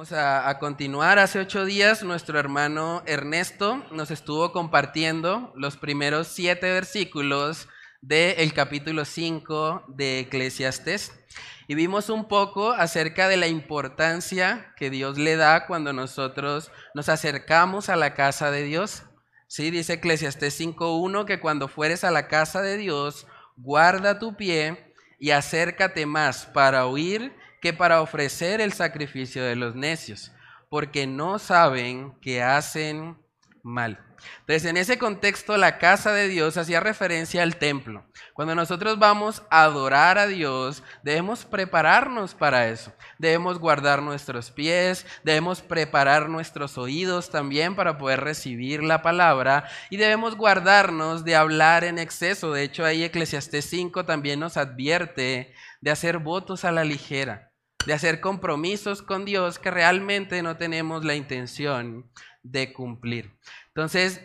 A, continuar. Hace ocho días nuestro hermano Ernesto nos estuvo compartiendo los primeros siete versículos del capítulo 5 de Eclesiastes y vimos un poco acerca de la importancia que Dios le da cuando nosotros nos acercamos a la casa de Dios. Sí, dice Eclesiastes 5.1 que cuando fueres a la casa de Dios, guarda tu pie y acércate más para oír que para ofrecer el sacrificio de los necios, porque no saben que hacen mal. Entonces, en ese contexto, la casa de Dios hacía referencia al templo. Cuando nosotros vamos a adorar a Dios, debemos prepararnos para eso. Debemos guardar nuestros pies, debemos preparar nuestros oídos también para poder recibir la palabra y debemos guardarnos de hablar en exceso. De hecho, ahí Eclesiastés 5 también nos advierte de hacer votos a la ligera de hacer compromisos con Dios que realmente no tenemos la intención de cumplir. Entonces,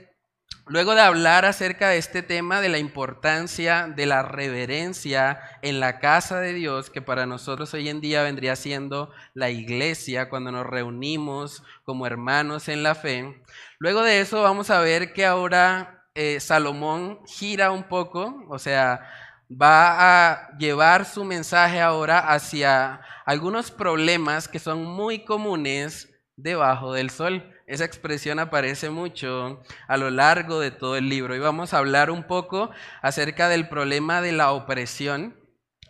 luego de hablar acerca de este tema, de la importancia de la reverencia en la casa de Dios, que para nosotros hoy en día vendría siendo la iglesia, cuando nos reunimos como hermanos en la fe, luego de eso vamos a ver que ahora eh, Salomón gira un poco, o sea, va a llevar su mensaje ahora hacia algunos problemas que son muy comunes debajo del sol. Esa expresión aparece mucho a lo largo de todo el libro y vamos a hablar un poco acerca del problema de la opresión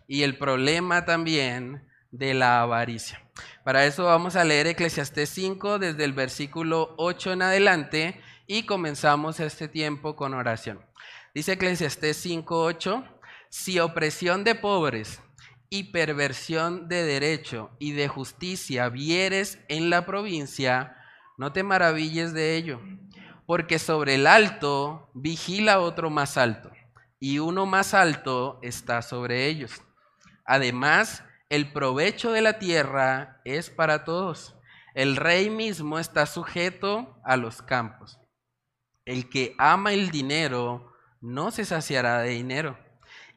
y el problema también de la avaricia. Para eso vamos a leer Eclesiastés 5 desde el versículo 8 en adelante y comenzamos este tiempo con oración. Dice Eclesiastés 5:8 si opresión de pobres y perversión de derecho y de justicia vieres en la provincia, no te maravilles de ello, porque sobre el alto vigila otro más alto, y uno más alto está sobre ellos. Además, el provecho de la tierra es para todos. El rey mismo está sujeto a los campos. El que ama el dinero no se saciará de dinero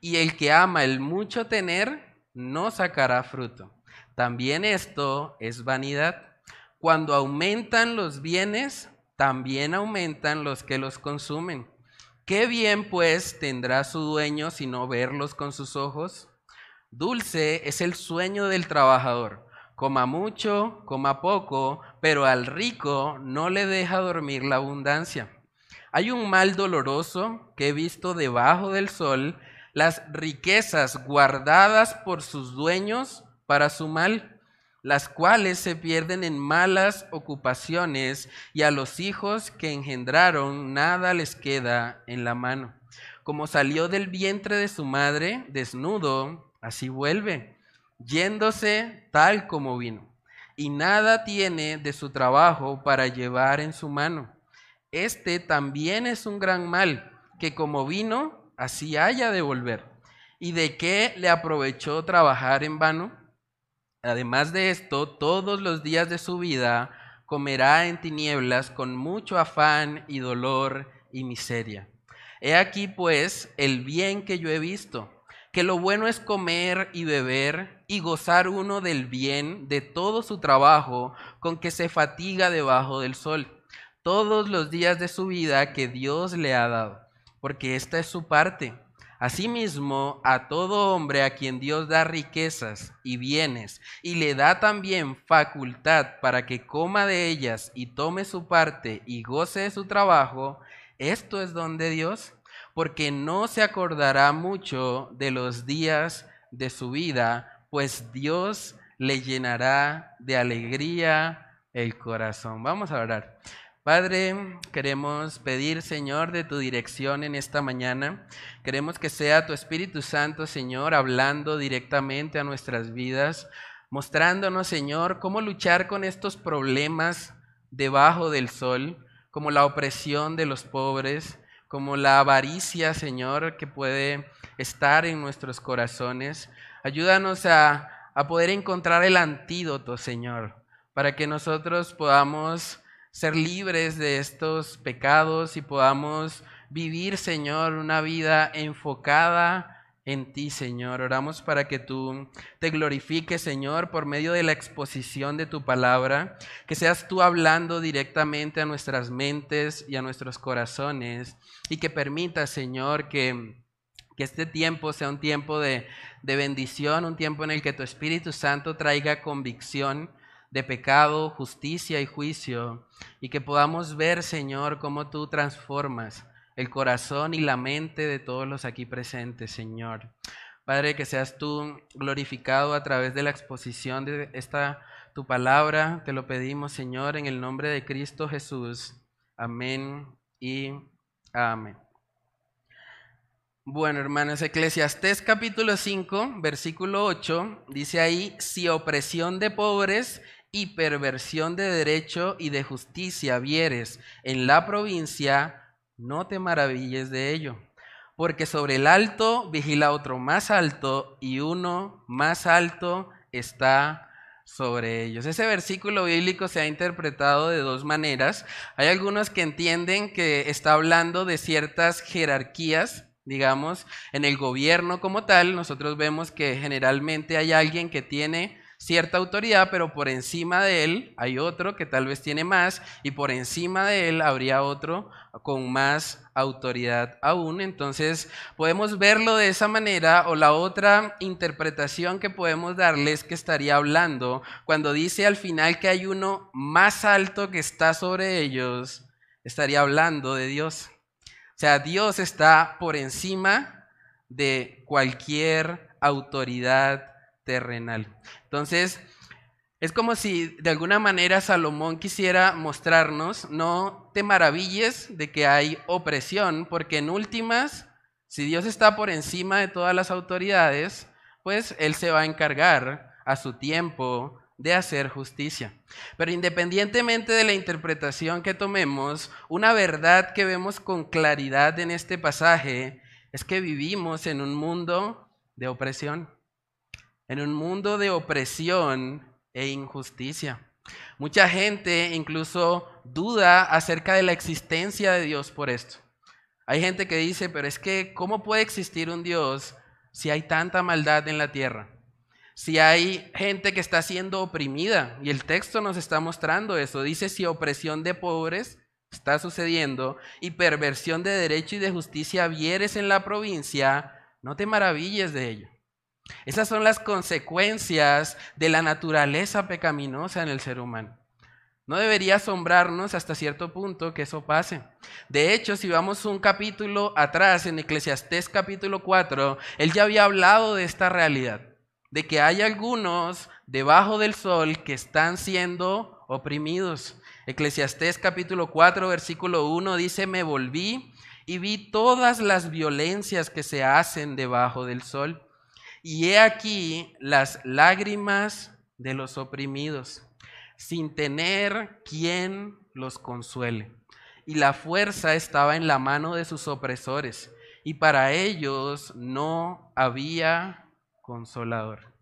y el que ama el mucho tener no sacará fruto. También esto es vanidad. Cuando aumentan los bienes, también aumentan los que los consumen. ¿Qué bien pues tendrá su dueño si no verlos con sus ojos? Dulce es el sueño del trabajador. Coma mucho, coma poco, pero al rico no le deja dormir la abundancia. Hay un mal doloroso que he visto debajo del sol las riquezas guardadas por sus dueños para su mal, las cuales se pierden en malas ocupaciones y a los hijos que engendraron nada les queda en la mano. Como salió del vientre de su madre desnudo, así vuelve, yéndose tal como vino, y nada tiene de su trabajo para llevar en su mano. Este también es un gran mal, que como vino, así haya de volver. ¿Y de qué le aprovechó trabajar en vano? Además de esto, todos los días de su vida comerá en tinieblas con mucho afán y dolor y miseria. He aquí pues el bien que yo he visto, que lo bueno es comer y beber y gozar uno del bien de todo su trabajo con que se fatiga debajo del sol, todos los días de su vida que Dios le ha dado porque esta es su parte. Asimismo, a todo hombre a quien Dios da riquezas y bienes y le da también facultad para que coma de ellas y tome su parte y goce de su trabajo, esto es don de Dios, porque no se acordará mucho de los días de su vida, pues Dios le llenará de alegría el corazón. Vamos a orar. Padre, queremos pedir, Señor, de tu dirección en esta mañana. Queremos que sea tu Espíritu Santo, Señor, hablando directamente a nuestras vidas, mostrándonos, Señor, cómo luchar con estos problemas debajo del sol, como la opresión de los pobres, como la avaricia, Señor, que puede estar en nuestros corazones. Ayúdanos a, a poder encontrar el antídoto, Señor, para que nosotros podamos ser libres de estos pecados y podamos vivir, Señor, una vida enfocada en ti, Señor. Oramos para que tú te glorifiques, Señor, por medio de la exposición de tu palabra, que seas tú hablando directamente a nuestras mentes y a nuestros corazones y que permita, Señor, que, que este tiempo sea un tiempo de, de bendición, un tiempo en el que tu Espíritu Santo traiga convicción de pecado, justicia y juicio, y que podamos ver, Señor, cómo tú transformas el corazón y la mente de todos los aquí presentes, Señor. Padre, que seas tú glorificado a través de la exposición de esta tu palabra. Te lo pedimos, Señor, en el nombre de Cristo Jesús. Amén y amén. Bueno, hermanos, Eclesiastés capítulo 5, versículo 8, dice ahí, si opresión de pobres y perversión de derecho y de justicia vieres en la provincia, no te maravilles de ello, porque sobre el alto vigila otro más alto y uno más alto está sobre ellos. Ese versículo bíblico se ha interpretado de dos maneras. Hay algunos que entienden que está hablando de ciertas jerarquías, digamos, en el gobierno como tal. Nosotros vemos que generalmente hay alguien que tiene cierta autoridad, pero por encima de él hay otro que tal vez tiene más y por encima de él habría otro con más autoridad aún. Entonces podemos verlo de esa manera o la otra interpretación que podemos darle es que estaría hablando cuando dice al final que hay uno más alto que está sobre ellos, estaría hablando de Dios. O sea, Dios está por encima de cualquier autoridad terrenal. Entonces, es como si de alguna manera Salomón quisiera mostrarnos, no te maravilles de que hay opresión, porque en últimas, si Dios está por encima de todas las autoridades, pues Él se va a encargar a su tiempo de hacer justicia. Pero independientemente de la interpretación que tomemos, una verdad que vemos con claridad en este pasaje es que vivimos en un mundo de opresión en un mundo de opresión e injusticia. Mucha gente incluso duda acerca de la existencia de Dios por esto. Hay gente que dice, pero es que, ¿cómo puede existir un Dios si hay tanta maldad en la tierra? Si hay gente que está siendo oprimida, y el texto nos está mostrando eso, dice si opresión de pobres está sucediendo y perversión de derecho y de justicia vieres en la provincia, no te maravilles de ello. Esas son las consecuencias de la naturaleza pecaminosa en el ser humano. No debería asombrarnos hasta cierto punto que eso pase. De hecho, si vamos un capítulo atrás, en Eclesiastés capítulo 4, él ya había hablado de esta realidad, de que hay algunos debajo del sol que están siendo oprimidos. Eclesiastés capítulo 4, versículo 1 dice, me volví y vi todas las violencias que se hacen debajo del sol y he aquí las lágrimas de los oprimidos, sin tener quien los consuele. Y la fuerza estaba en la mano de sus opresores, y para ellos no había consolador.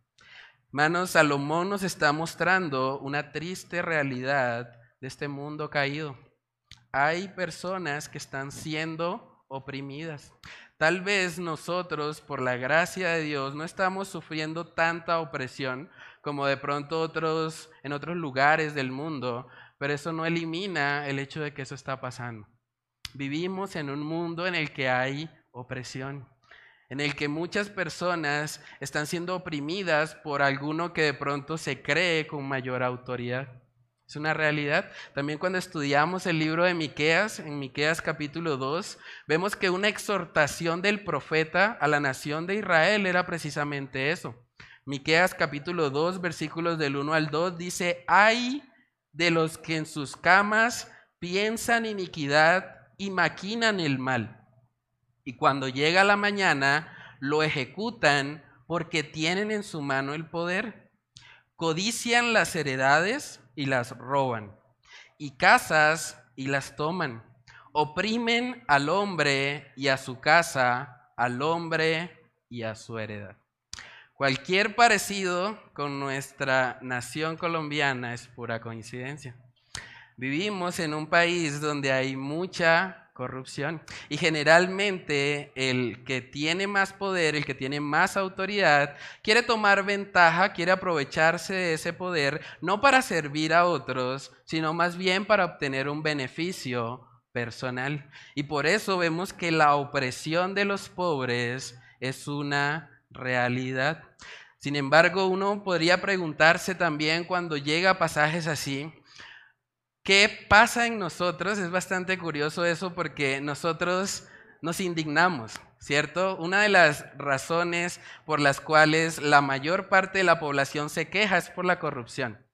Hermanos, Salomón nos está mostrando una triste realidad de este mundo caído. Hay personas que están siendo oprimidas. Tal vez nosotros, por la gracia de Dios, no estamos sufriendo tanta opresión como de pronto otros en otros lugares del mundo, pero eso no elimina el hecho de que eso está pasando. Vivimos en un mundo en el que hay opresión, en el que muchas personas están siendo oprimidas por alguno que de pronto se cree con mayor autoridad. Es una realidad. También cuando estudiamos el libro de Miqueas, en Miqueas capítulo 2, vemos que una exhortación del profeta a la nación de Israel era precisamente eso. Miqueas capítulo 2, versículos del 1 al 2 dice, "Hay de los que en sus camas piensan iniquidad y maquinan el mal. Y cuando llega la mañana lo ejecutan porque tienen en su mano el poder. Codician las heredades y las roban, y casas y las toman. Oprimen al hombre y a su casa, al hombre y a su heredad. Cualquier parecido con nuestra nación colombiana es pura coincidencia. Vivimos en un país donde hay mucha corrupción. Y generalmente el que tiene más poder, el que tiene más autoridad, quiere tomar ventaja, quiere aprovecharse de ese poder, no para servir a otros, sino más bien para obtener un beneficio personal. Y por eso vemos que la opresión de los pobres es una realidad. Sin embargo, uno podría preguntarse también cuando llega a pasajes así, ¿Qué pasa en nosotros? Es bastante curioso eso porque nosotros nos indignamos, ¿cierto? Una de las razones por las cuales la mayor parte de la población se queja es por la corrupción.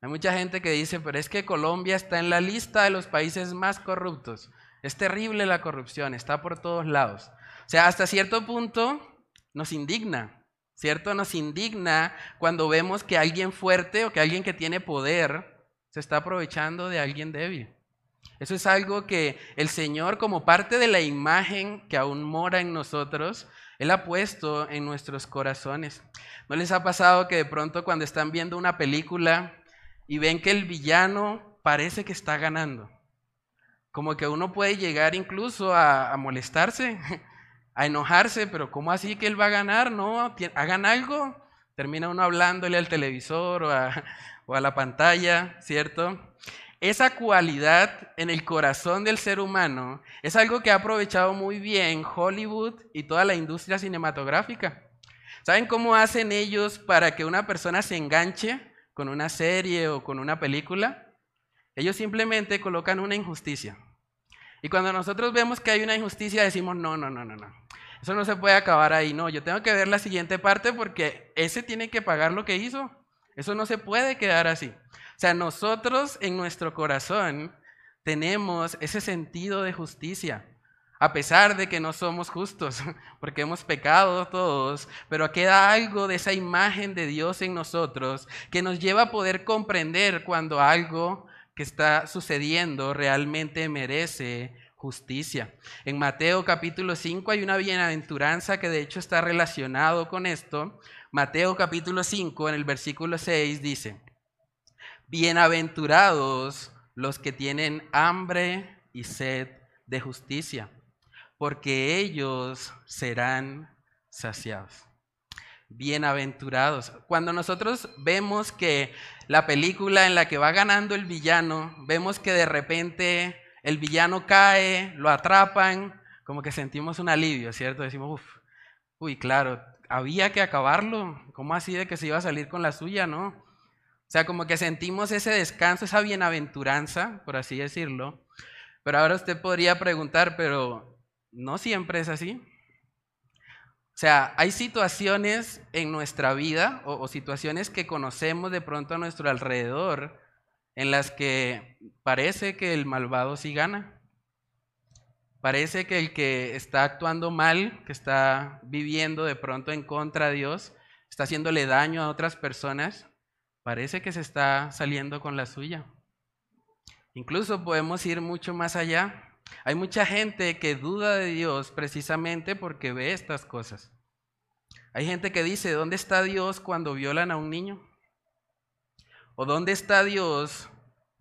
Hay mucha gente que dice, pero es que Colombia está en la lista de los países más corruptos. Es terrible la corrupción, está por todos lados. O sea, hasta cierto punto nos indigna, ¿cierto? Nos indigna cuando vemos que alguien fuerte o que alguien que tiene poder se está aprovechando de alguien débil. Eso es algo que el Señor, como parte de la imagen que aún mora en nosotros, Él ha puesto en nuestros corazones. ¿No les ha pasado que de pronto cuando están viendo una película y ven que el villano parece que está ganando? Como que uno puede llegar incluso a, molestarse, a enojarse, pero ¿cómo así que él va a ganar? No, hagan algo. Termina uno hablándole al televisor o a, o a la pantalla, ¿cierto? Esa cualidad en el corazón del ser humano es algo que ha aprovechado muy bien Hollywood y toda la industria cinematográfica. ¿Saben cómo hacen ellos para que una persona se enganche con una serie o con una película? Ellos simplemente colocan una injusticia. Y cuando nosotros vemos que hay una injusticia decimos, no, no, no, no, no. Eso no se puede acabar ahí. No, yo tengo que ver la siguiente parte porque ese tiene que pagar lo que hizo. Eso no se puede quedar así. O sea, nosotros en nuestro corazón tenemos ese sentido de justicia, a pesar de que no somos justos, porque hemos pecado todos, pero queda algo de esa imagen de Dios en nosotros que nos lleva a poder comprender cuando algo que está sucediendo realmente merece justicia. En Mateo capítulo 5 hay una bienaventuranza que de hecho está relacionado con esto, Mateo capítulo 5, en el versículo 6 dice, Bienaventurados los que tienen hambre y sed de justicia, porque ellos serán saciados. Bienaventurados. Cuando nosotros vemos que la película en la que va ganando el villano, vemos que de repente el villano cae, lo atrapan, como que sentimos un alivio, ¿cierto? Decimos, uff, uy, claro, había que acabarlo. ¿Cómo así de que se iba a salir con la suya, no? O sea, como que sentimos ese descanso, esa bienaventuranza, por así decirlo. Pero ahora usted podría preguntar, pero no siempre es así. O sea, hay situaciones en nuestra vida o, o, situaciones que conocemos de pronto a nuestro alrededor en las que parece que el malvado sí gana. Parece que el que está actuando mal, que está viviendo de pronto en contra de Dios, está haciéndole daño a otras personas, parece que se está saliendo con la suya. Incluso podemos ir mucho más allá. Hay mucha gente que duda de Dios precisamente porque ve estas cosas. Hay gente que dice, ¿dónde está Dios cuando violan a un niño? ¿O dónde está Dios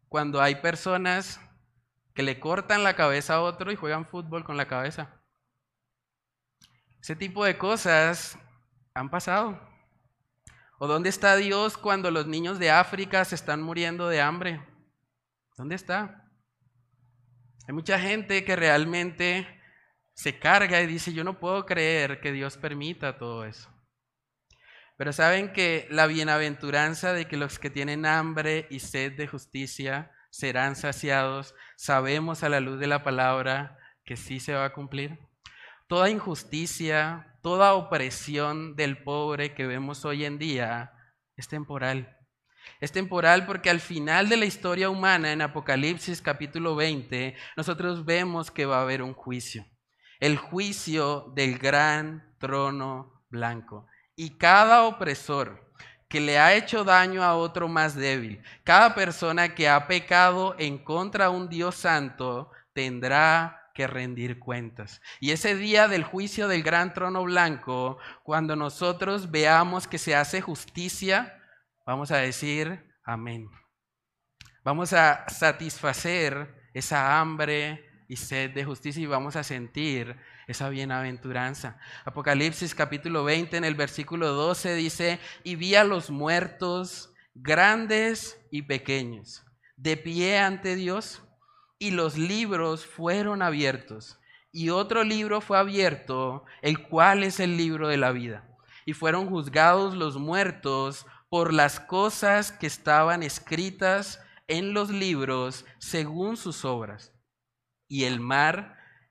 cuando hay personas que le cortan la cabeza a otro y juegan fútbol con la cabeza. Ese tipo de cosas han pasado. ¿O dónde está Dios cuando los niños de África se están muriendo de hambre? ¿Dónde está? Hay mucha gente que realmente se carga y dice, yo no puedo creer que Dios permita todo eso. Pero saben que la bienaventuranza de que los que tienen hambre y sed de justicia serán saciados. Sabemos a la luz de la palabra que sí se va a cumplir. Toda injusticia, toda opresión del pobre que vemos hoy en día es temporal. Es temporal porque al final de la historia humana, en Apocalipsis capítulo 20, nosotros vemos que va a haber un juicio. El juicio del gran trono blanco. Y cada opresor, que le ha hecho daño a otro más débil. Cada persona que ha pecado en contra de un Dios santo tendrá que rendir cuentas. Y ese día del juicio del gran trono blanco, cuando nosotros veamos que se hace justicia, vamos a decir amén. Vamos a satisfacer esa hambre y sed de justicia y vamos a sentir esa bienaventuranza. Apocalipsis capítulo 20 en el versículo 12 dice, y vi a los muertos grandes y pequeños, de pie ante Dios, y los libros fueron abiertos. Y otro libro fue abierto, el cual es el libro de la vida. Y fueron juzgados los muertos por las cosas que estaban escritas en los libros según sus obras. Y el mar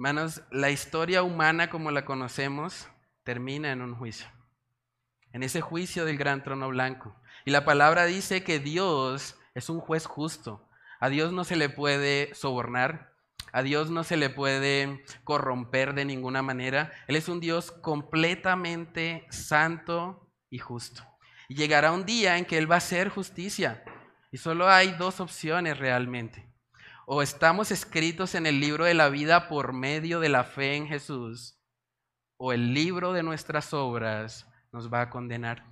Hermanos, la historia humana como la conocemos termina en un juicio, en ese juicio del gran trono blanco. Y la palabra dice que Dios es un juez justo. A Dios no se le puede sobornar, a Dios no se le puede corromper de ninguna manera. Él es un Dios completamente santo y justo. Y llegará un día en que Él va a hacer justicia. Y solo hay dos opciones realmente o estamos escritos en el libro de la vida por medio de la fe en Jesús, o el libro de nuestras obras nos va a condenar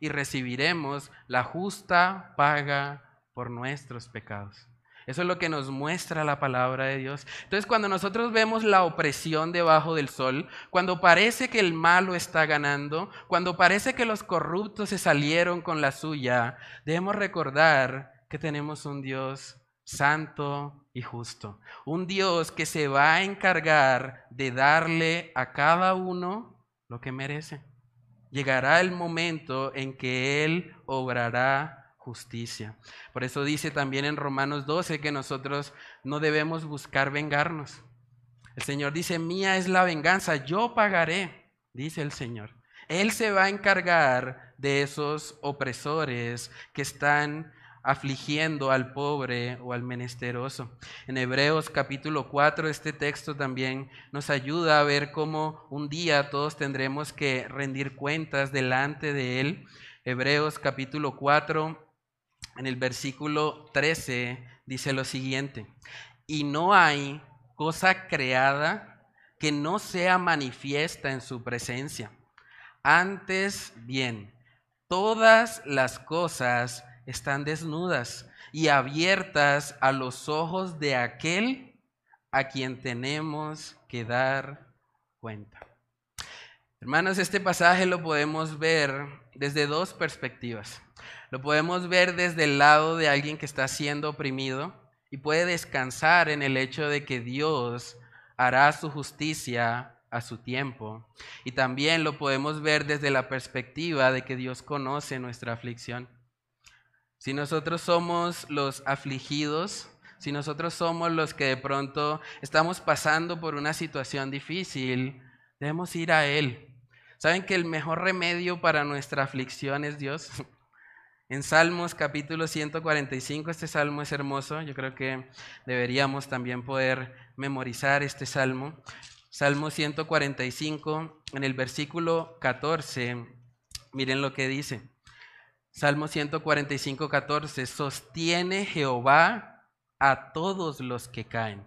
y recibiremos la justa paga por nuestros pecados. Eso es lo que nos muestra la palabra de Dios. Entonces, cuando nosotros vemos la opresión debajo del sol, cuando parece que el malo está ganando, cuando parece que los corruptos se salieron con la suya, debemos recordar que tenemos un Dios santo y justo. Un Dios que se va a encargar de darle a cada uno lo que merece. Llegará el momento en que Él obrará justicia. Por eso dice también en Romanos 12 que nosotros no debemos buscar vengarnos. El Señor dice, mía es la venganza, yo pagaré, dice el Señor. Él se va a encargar de esos opresores que están afligiendo al pobre o al menesteroso. En Hebreos capítulo 4 este texto también nos ayuda a ver cómo un día todos tendremos que rendir cuentas delante de Él. Hebreos capítulo 4 en el versículo 13 dice lo siguiente, y no hay cosa creada que no sea manifiesta en su presencia. Antes bien, todas las cosas están desnudas y abiertas a los ojos de aquel a quien tenemos que dar cuenta. Hermanos, este pasaje lo podemos ver desde dos perspectivas. Lo podemos ver desde el lado de alguien que está siendo oprimido y puede descansar en el hecho de que Dios hará su justicia a su tiempo. Y también lo podemos ver desde la perspectiva de que Dios conoce nuestra aflicción. Si nosotros somos los afligidos, si nosotros somos los que de pronto estamos pasando por una situación difícil, debemos ir a Él. ¿Saben que el mejor remedio para nuestra aflicción es Dios? En Salmos capítulo 145, este salmo es hermoso, yo creo que deberíamos también poder memorizar este salmo. Salmo 145, en el versículo 14, miren lo que dice. Salmo 145, 14, sostiene Jehová a todos los que caen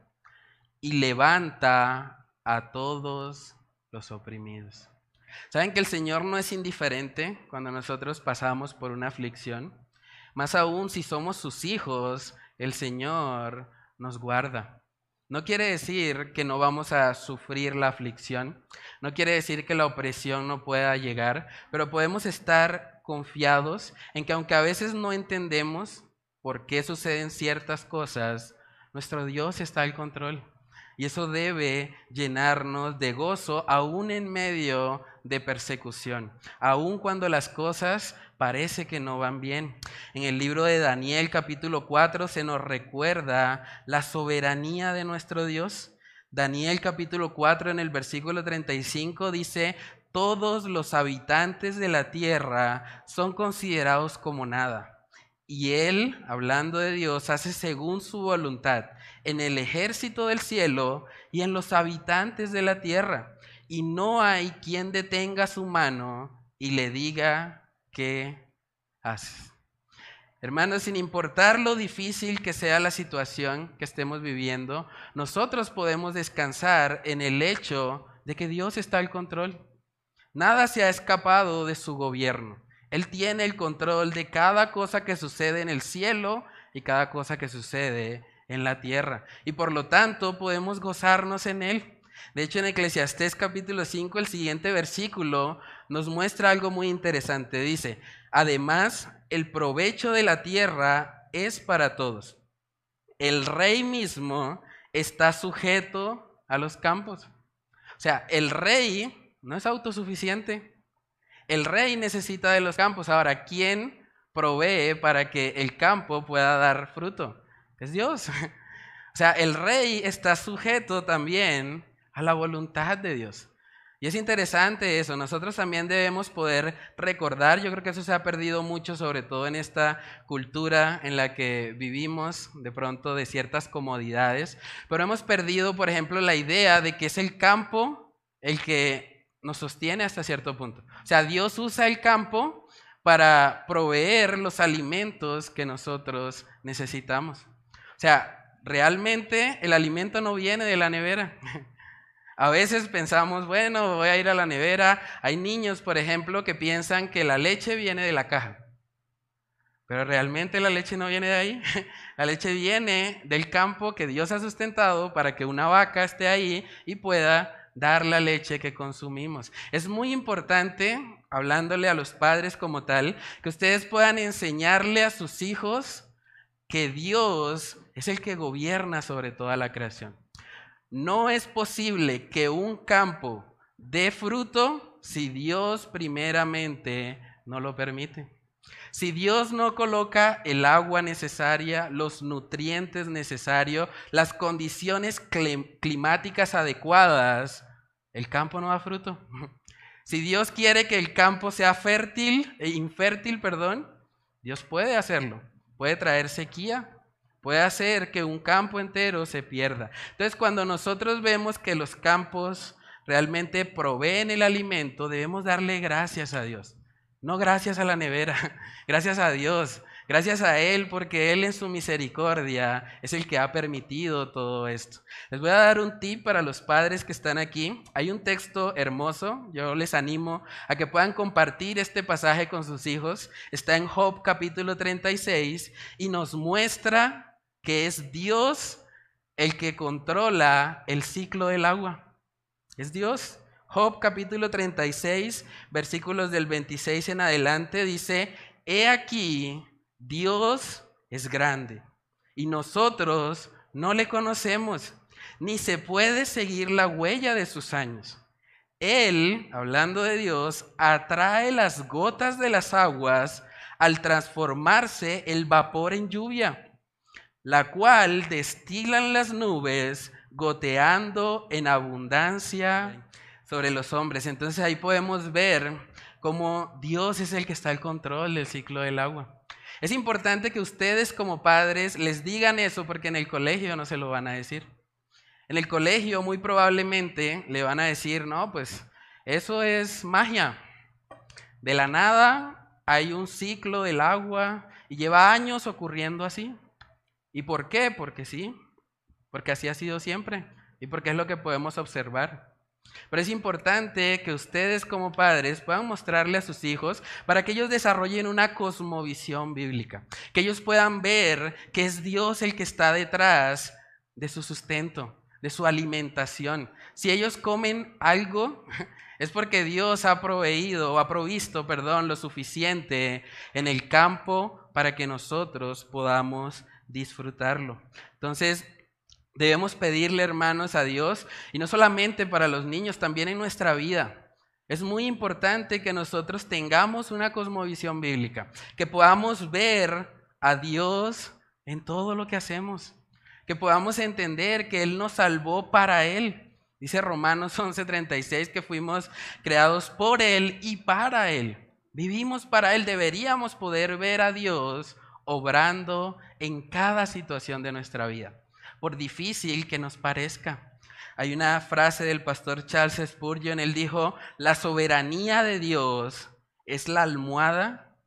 y levanta a todos los oprimidos. ¿Saben que el Señor no es indiferente cuando nosotros pasamos por una aflicción? Más aún si somos sus hijos, el Señor nos guarda. No quiere decir que no vamos a sufrir la aflicción, no quiere decir que la opresión no pueda llegar, pero podemos estar confiados en que aunque a veces no entendemos por qué suceden ciertas cosas, nuestro Dios está al control. Y eso debe llenarnos de gozo aún en medio de persecución, aún cuando las cosas parece que no van bien. En el libro de Daniel capítulo 4 se nos recuerda la soberanía de nuestro Dios. Daniel capítulo 4 en el versículo 35 dice, todos los habitantes de la tierra son considerados como nada, Y Él, hablando de Dios, hace según su voluntad en el ejército del cielo y en los habitantes de la tierra. Y no hay quien detenga su mano y le diga qué haces. Hermanos, sin importar lo difícil que sea la situación que estemos viviendo, nosotros podemos descansar en el hecho de que Dios está al control. Nada se ha escapado de su gobierno. Él tiene el control de cada cosa que sucede en el cielo y cada cosa que sucede en la tierra. Y por lo tanto podemos gozarnos en Él. De hecho, en Eclesiastés capítulo 5, el siguiente versículo nos muestra algo muy interesante. Dice, además, el provecho de la tierra es para todos. El rey mismo está sujeto a los campos. O sea, el rey no es autosuficiente. El rey necesita de los campos. Ahora, ¿quién provee para que el campo pueda dar fruto? Es Dios. O sea, el rey está sujeto también a la voluntad de Dios. Y es interesante eso, nosotros también debemos poder recordar, yo creo que eso se ha perdido mucho, sobre todo en esta cultura en la que vivimos de pronto de ciertas comodidades, pero hemos perdido, por ejemplo, la idea de que es el campo el que nos sostiene hasta cierto punto. O sea, Dios usa el campo para proveer los alimentos que nosotros necesitamos. O sea, realmente el alimento no viene de la nevera. A veces pensamos, bueno, voy a ir a la nevera. Hay niños, por ejemplo, que piensan que la leche viene de la caja. Pero realmente la leche no viene de ahí. La leche viene del campo que Dios ha sustentado para que una vaca esté ahí y pueda dar la leche que consumimos. Es muy importante, hablándole a los padres como tal, que ustedes puedan enseñarle a sus hijos que Dios es el que gobierna sobre toda la creación. No es posible que un campo dé fruto si Dios primeramente no lo permite. Si Dios no coloca el agua necesaria, los nutrientes necesarios, las condiciones climáticas adecuadas, el campo no da fruto. Si Dios quiere que el campo sea fértil e infértil, perdón, Dios puede hacerlo. Puede traer sequía, puede hacer que un campo entero se pierda. Entonces, cuando nosotros vemos que los campos realmente proveen el alimento, debemos darle gracias a Dios. No gracias a la nevera, gracias a Dios, gracias a Él, porque Él en su misericordia es el que ha permitido todo esto. Les voy a dar un tip para los padres que están aquí. Hay un texto hermoso, yo les animo a que puedan compartir este pasaje con sus hijos. Está en Job capítulo 36 y nos muestra que es Dios el que controla el ciclo del agua. Es Dios. Job capítulo 36, versículos del 26 en adelante dice, He aquí, Dios es grande y nosotros no le conocemos, ni se puede seguir la huella de sus años. Él, hablando de Dios, atrae las gotas de las aguas al transformarse el vapor en lluvia la cual destilan las nubes goteando en abundancia sobre los hombres. Entonces ahí podemos ver cómo Dios es el que está al control del ciclo del agua. Es importante que ustedes como padres les digan eso porque en el colegio no se lo van a decir. En el colegio muy probablemente le van a decir, no, pues eso es magia. De la nada hay un ciclo del agua y lleva años ocurriendo así. ¿Y por qué? Porque sí, porque así ha sido siempre y porque es lo que podemos observar. Pero es importante que ustedes como padres puedan mostrarle a sus hijos para que ellos desarrollen una cosmovisión bíblica, que ellos puedan ver que es Dios el que está detrás de su sustento, de su alimentación. Si ellos comen algo, es porque Dios ha proveído o ha provisto, perdón, lo suficiente en el campo para que nosotros podamos disfrutarlo. Entonces, debemos pedirle, hermanos, a Dios, y no solamente para los niños, también en nuestra vida. Es muy importante que nosotros tengamos una cosmovisión bíblica, que podamos ver a Dios en todo lo que hacemos, que podamos entender que Él nos salvó para Él. Dice Romanos 11:36 que fuimos creados por Él y para Él. Vivimos para Él, deberíamos poder ver a Dios obrando en cada situación de nuestra vida, por difícil que nos parezca. Hay una frase del pastor Charles Spurgeon, él dijo, la soberanía de Dios es la almohada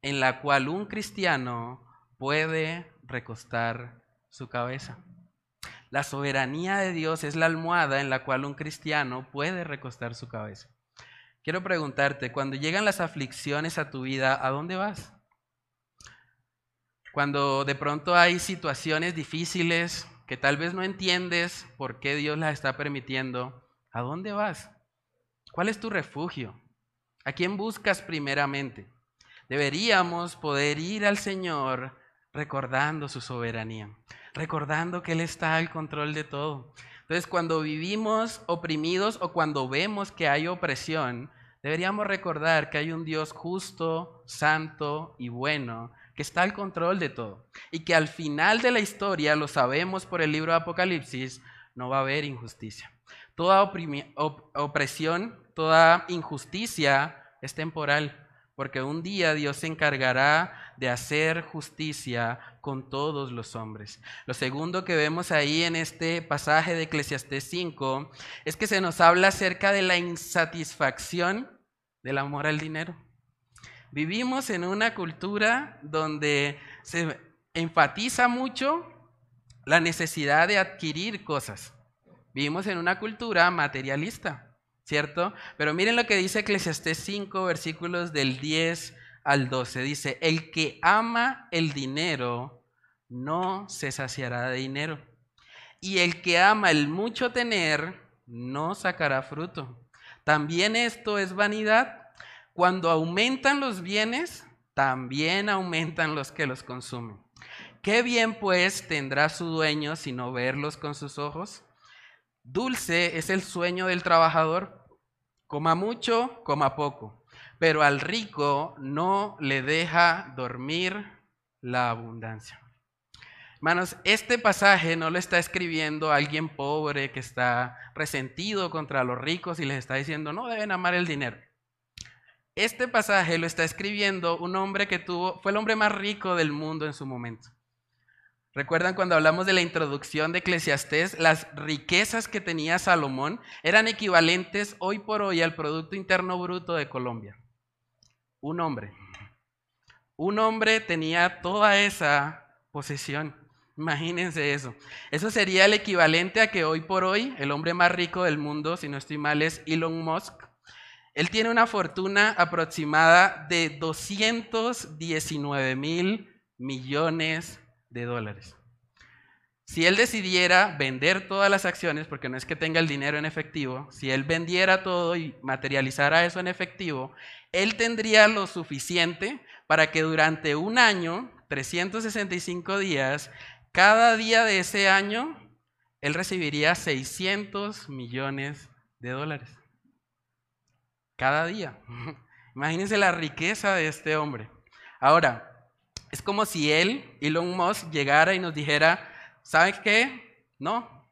en la cual un cristiano puede recostar su cabeza. La soberanía de Dios es la almohada en la cual un cristiano puede recostar su cabeza. Quiero preguntarte, cuando llegan las aflicciones a tu vida, ¿a dónde vas? Cuando de pronto hay situaciones difíciles que tal vez no entiendes por qué Dios las está permitiendo, ¿a dónde vas? ¿Cuál es tu refugio? ¿A quién buscas primeramente? Deberíamos poder ir al Señor recordando su soberanía, recordando que Él está al control de todo. Entonces, cuando vivimos oprimidos o cuando vemos que hay opresión, deberíamos recordar que hay un Dios justo, santo y bueno que está al control de todo. Y que al final de la historia, lo sabemos por el libro de Apocalipsis, no va a haber injusticia. Toda opresión, toda injusticia es temporal, porque un día Dios se encargará de hacer justicia con todos los hombres. Lo segundo que vemos ahí en este pasaje de Eclesiastés 5 es que se nos habla acerca de la insatisfacción del amor al dinero. Vivimos en una cultura donde se enfatiza mucho la necesidad de adquirir cosas. Vivimos en una cultura materialista, ¿cierto? Pero miren lo que dice Eclesiastés 5, versículos del 10 al 12. Dice, el que ama el dinero no se saciará de dinero. Y el que ama el mucho tener no sacará fruto. También esto es vanidad cuando aumentan los bienes, también aumentan los que los consumen. ¿Qué bien pues tendrá su dueño si no verlos con sus ojos? Dulce es el sueño del trabajador, coma mucho, coma poco, pero al rico no le deja dormir la abundancia. Hermanos, este pasaje no lo está escribiendo alguien pobre que está resentido contra los ricos y les está diciendo, no deben amar el dinero. Este pasaje lo está escribiendo un hombre que tuvo, fue el hombre más rico del mundo en su momento. ¿Recuerdan cuando hablamos de la introducción de Eclesiastés? Las riquezas que tenía Salomón eran equivalentes hoy por hoy al Producto Interno Bruto de Colombia. Un hombre. Un hombre tenía toda esa posesión. Imagínense eso. Eso sería el equivalente a que hoy por hoy el hombre más rico del mundo, si no estoy mal, es Elon Musk. Él tiene una fortuna aproximada de 219 mil millones de dólares. Si él decidiera vender todas las acciones, porque no es que tenga el dinero en efectivo, si él vendiera todo y materializara eso en efectivo, él tendría lo suficiente para que durante un año, 365 días, cada día de ese año, él recibiría 600 millones de dólares cada día. Imagínense la riqueza de este hombre. Ahora, es como si él, Elon Musk, llegara y nos dijera, ¿sabes qué? No,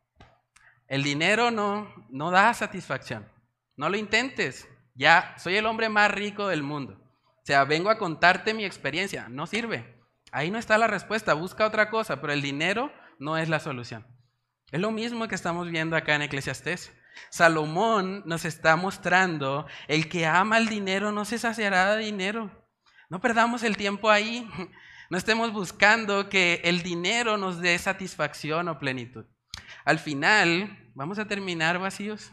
el dinero no, no da satisfacción. No lo intentes. Ya soy el hombre más rico del mundo. O sea, vengo a contarte mi experiencia. No sirve. Ahí no está la respuesta. Busca otra cosa, pero el dinero no es la solución. Es lo mismo que estamos viendo acá en Eclesiastés. Salomón nos está mostrando, el que ama el dinero no se saciará de dinero. No perdamos el tiempo ahí. No estemos buscando que el dinero nos dé satisfacción o plenitud. Al final vamos a terminar vacíos.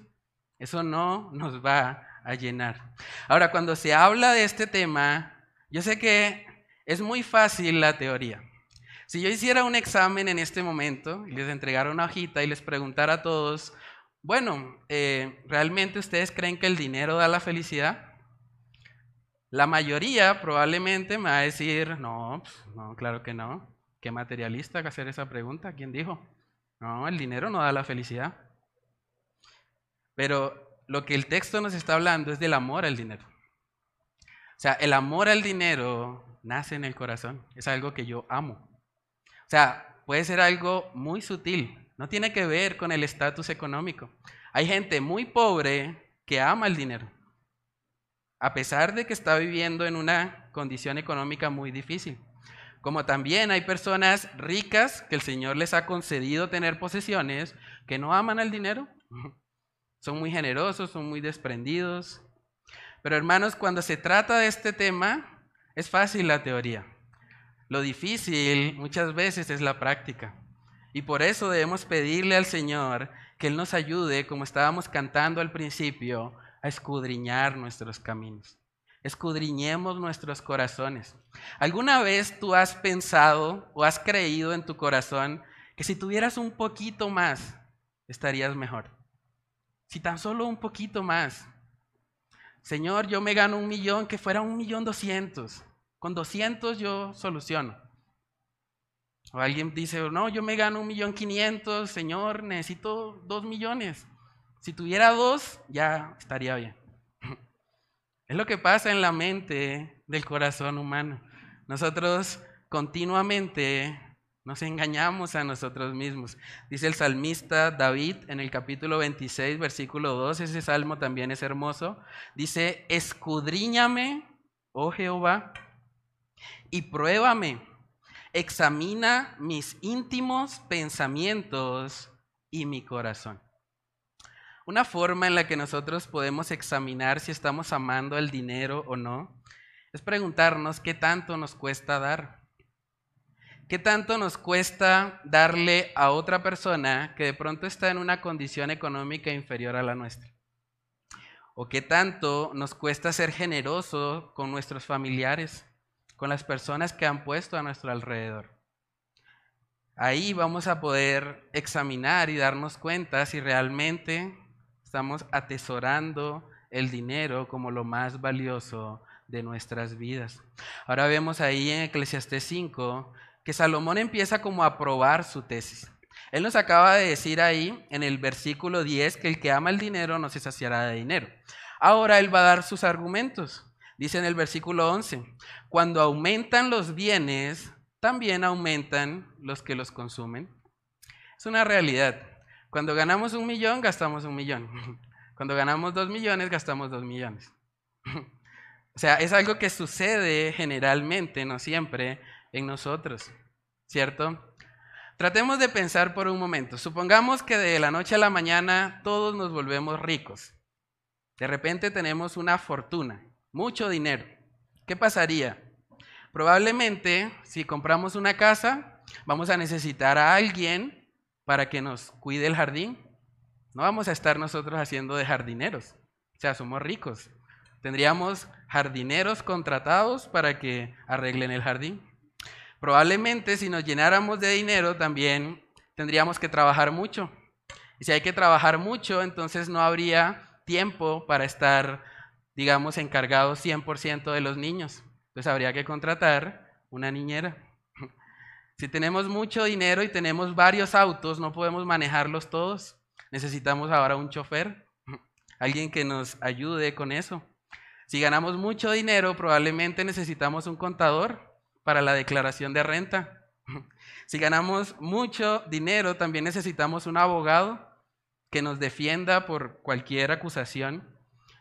Eso no nos va a llenar. Ahora, cuando se habla de este tema, yo sé que es muy fácil la teoría. Si yo hiciera un examen en este momento y les entregara una hojita y les preguntara a todos, bueno, eh, ¿realmente ustedes creen que el dinero da la felicidad? La mayoría probablemente me va a decir, no, pues, no, claro que no. Qué materialista que hacer esa pregunta. ¿Quién dijo? No, el dinero no da la felicidad. Pero lo que el texto nos está hablando es del amor al dinero. O sea, el amor al dinero nace en el corazón. Es algo que yo amo. O sea, puede ser algo muy sutil, no tiene que ver con el estatus económico. Hay gente muy pobre que ama el dinero, a pesar de que está viviendo en una condición económica muy difícil. Como también hay personas ricas que el Señor les ha concedido tener posesiones que no aman al dinero. Son muy generosos, son muy desprendidos. Pero hermanos, cuando se trata de este tema, es fácil la teoría. Lo difícil muchas veces es la práctica. Y por eso debemos pedirle al Señor que Él nos ayude, como estábamos cantando al principio, a escudriñar nuestros caminos. Escudriñemos nuestros corazones. ¿Alguna vez tú has pensado o has creído en tu corazón que si tuvieras un poquito más, estarías mejor? Si tan solo un poquito más. Señor, yo me gano un millón, que fuera un millón doscientos. Con doscientos yo soluciono. O alguien dice, no, yo me gano un millón quinientos, Señor, necesito dos millones. Si tuviera dos, ya estaría bien. Es lo que pasa en la mente del corazón humano. Nosotros continuamente nos engañamos a nosotros mismos. Dice el salmista David en el capítulo 26, versículo 2, ese salmo también es hermoso. Dice, escudriñame, oh Jehová, y pruébame, examina mis íntimos pensamientos y mi corazón. Una forma en la que nosotros podemos examinar si estamos amando el dinero o no es preguntarnos qué tanto nos cuesta dar. ¿Qué tanto nos cuesta darle a otra persona que de pronto está en una condición económica inferior a la nuestra? ¿O qué tanto nos cuesta ser generoso con nuestros familiares, con las personas que han puesto a nuestro alrededor? Ahí vamos a poder examinar y darnos cuenta si realmente estamos atesorando el dinero como lo más valioso de nuestras vidas. Ahora vemos ahí en Eclesiastés 5 que Salomón empieza como a probar su tesis. Él nos acaba de decir ahí en el versículo 10 que el que ama el dinero no se saciará de dinero. Ahora él va a dar sus argumentos. Dice en el versículo 11, cuando aumentan los bienes, también aumentan los que los consumen. Es una realidad. Cuando ganamos un millón, gastamos un millón. Cuando ganamos dos millones, gastamos dos millones. O sea, es algo que sucede generalmente, no siempre, en nosotros, ¿cierto? Tratemos de pensar por un momento. Supongamos que de la noche a la mañana todos nos volvemos ricos. De repente tenemos una fortuna, mucho dinero. ¿Qué pasaría? Probablemente, si compramos una casa, vamos a necesitar a alguien para que nos cuide el jardín. No vamos a estar nosotros haciendo de jardineros. O sea, somos ricos. Tendríamos jardineros contratados para que arreglen el jardín. Probablemente si nos llenáramos de dinero también tendríamos que trabajar mucho. Y si hay que trabajar mucho, entonces no habría tiempo para estar, digamos, encargados 100% de los niños. Entonces habría que contratar una niñera. Si tenemos mucho dinero y tenemos varios autos, no podemos manejarlos todos. Necesitamos ahora un chofer, alguien que nos ayude con eso. Si ganamos mucho dinero, probablemente necesitamos un contador para la declaración de renta. Si ganamos mucho dinero, también necesitamos un abogado que nos defienda por cualquier acusación.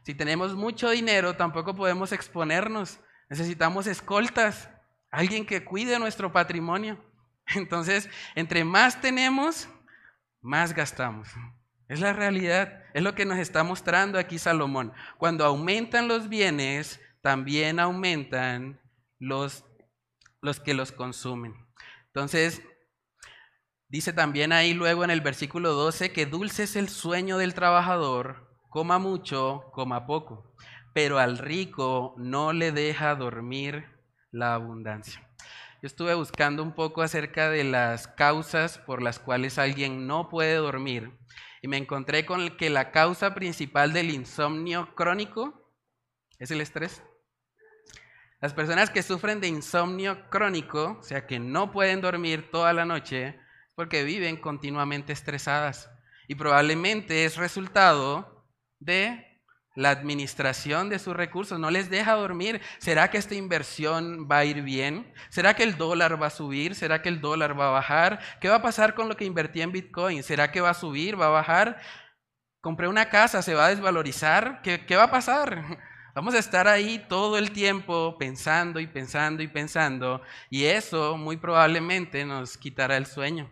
Si tenemos mucho dinero, tampoco podemos exponernos. Necesitamos escoltas alguien que cuide nuestro patrimonio. Entonces, entre más tenemos, más gastamos. Es la realidad, es lo que nos está mostrando aquí Salomón. Cuando aumentan los bienes, también aumentan los, los que los consumen. Entonces, dice también ahí luego en el versículo 12 que dulce es el sueño del trabajador, coma mucho, coma poco, pero al rico no le deja dormir la abundancia. Yo estuve buscando un poco acerca de las causas por las cuales alguien no puede dormir y me encontré con que la causa principal del insomnio crónico es el estrés. Las personas que sufren de insomnio crónico, o sea, que no pueden dormir toda la noche, porque viven continuamente estresadas. Y probablemente es resultado de la administración de sus recursos, no les deja dormir. ¿Será que esta inversión va a ir bien? ¿Será que el dólar va a subir? ¿Será que el dólar va a bajar? ¿Qué va a pasar con lo que invertí en Bitcoin? ¿Será que va a subir? ¿Va a bajar? Compré una casa, ¿se va a desvalorizar? ¿Qué, qué va a pasar? Vamos a estar ahí todo el tiempo pensando y pensando y pensando y eso muy probablemente nos quitará el sueño.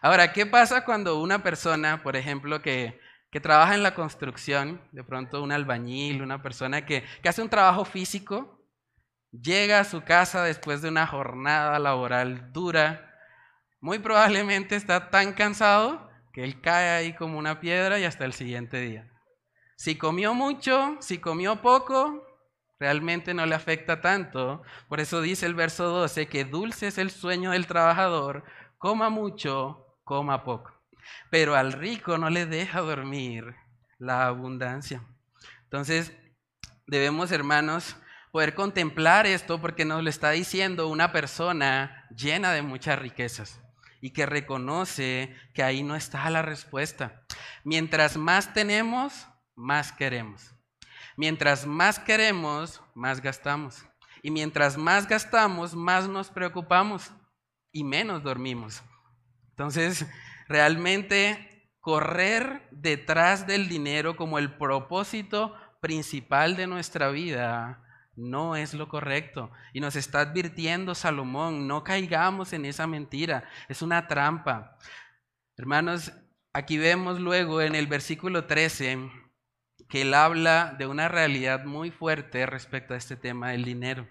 Ahora, ¿qué pasa cuando una persona, por ejemplo, que, que trabaja en la construcción, de pronto un albañil, una persona que, hace un trabajo físico, llega a su casa después de una jornada laboral dura, muy probablemente está tan cansado que él cae ahí como una piedra y hasta el siguiente día. Si comió mucho, si comió poco, realmente no le afecta tanto. Por eso dice el verso 12 que dulce es el sueño del trabajador, coma mucho, coma poco. Pero al rico no le deja dormir la abundancia. Entonces, debemos, hermanos, poder contemplar esto porque nos lo está diciendo una persona llena de muchas riquezas y que reconoce que ahí no está la respuesta. Mientras más tenemos, más queremos. Mientras más queremos, más gastamos. Y mientras más gastamos, más nos preocupamos y menos dormimos. Entonces, realmente correr detrás del dinero como el propósito principal de nuestra vida no es lo correcto. Y nos está advirtiendo Salomón, no caigamos en esa mentira, es una trampa. Hermanos, aquí vemos luego en el versículo 13 que él habla de una realidad muy fuerte respecto a este tema del dinero.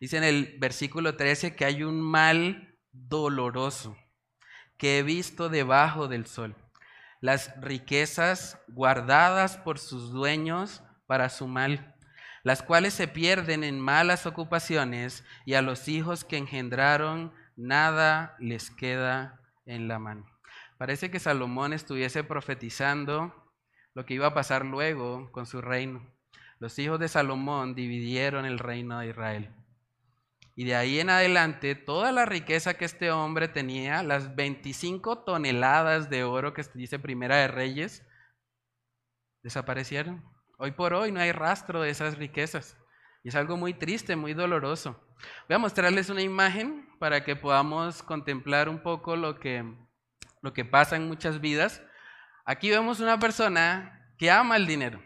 Dice en el versículo 13 que hay un mal doloroso que he visto debajo del sol. Las riquezas guardadas por sus dueños para su mal, las cuales se pierden en malas ocupaciones y a los hijos que engendraron nada les queda en la mano. Parece que Salomón estuviese profetizando lo que iba a pasar luego con su reino. Los hijos de Salomón dividieron el reino de Israel. Y de ahí en adelante, toda la riqueza que este hombre tenía, las 25 toneladas de oro que dice Primera de Reyes, desaparecieron. Hoy por hoy no hay rastro de esas riquezas. Y es algo muy triste, muy doloroso. Voy a mostrarles una imagen para que podamos contemplar un poco lo que, lo que pasa en muchas vidas. Aquí vemos una persona que ama el dinero,